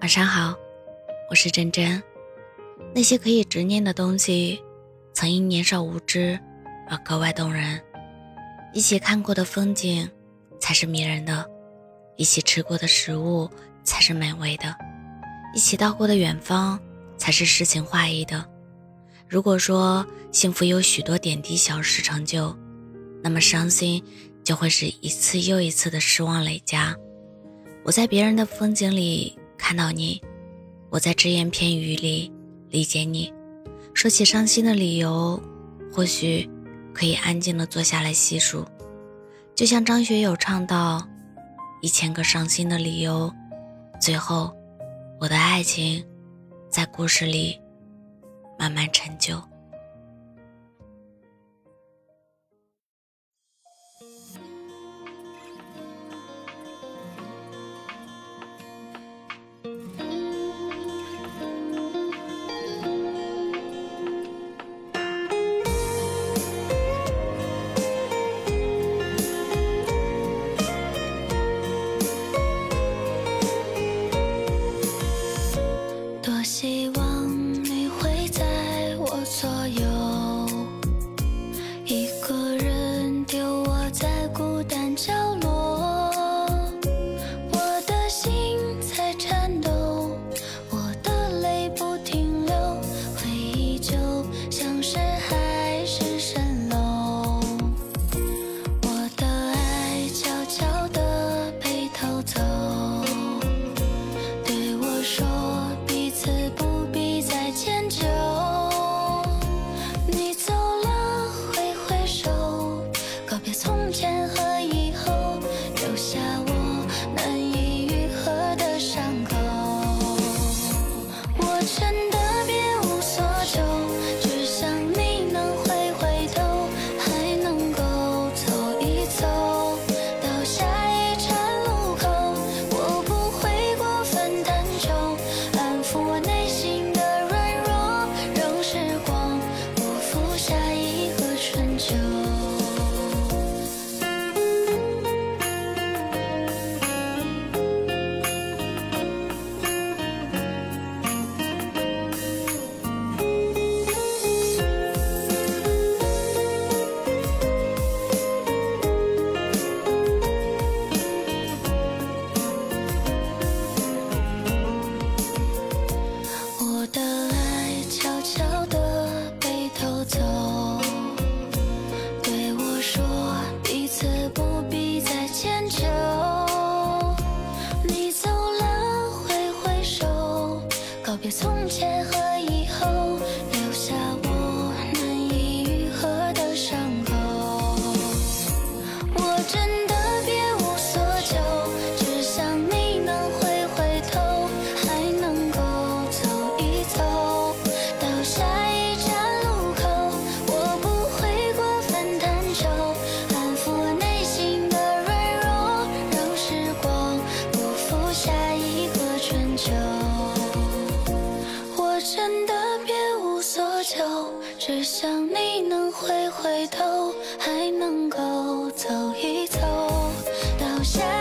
晚上好，我是真真。那些可以执念的东西，曾因年少无知而格外动人。一起看过的风景才是迷人的，一起吃过的食物才是美味的，一起到过的远方才是诗情画意的。如果说幸福有许多点滴小事成就，那么伤心就会是一次又一次的失望累加。我在别人的风景里看到你，我在只言片语里理解你。说起伤心的理由，或许可以安静的坐下来细数。就像张学友唱到：“一千个伤心的理由，最后，我的爱情，在故事里慢慢陈旧。”望你会在我左右 show 别从前和真的别无所求只想你能回回头还能够走一走到下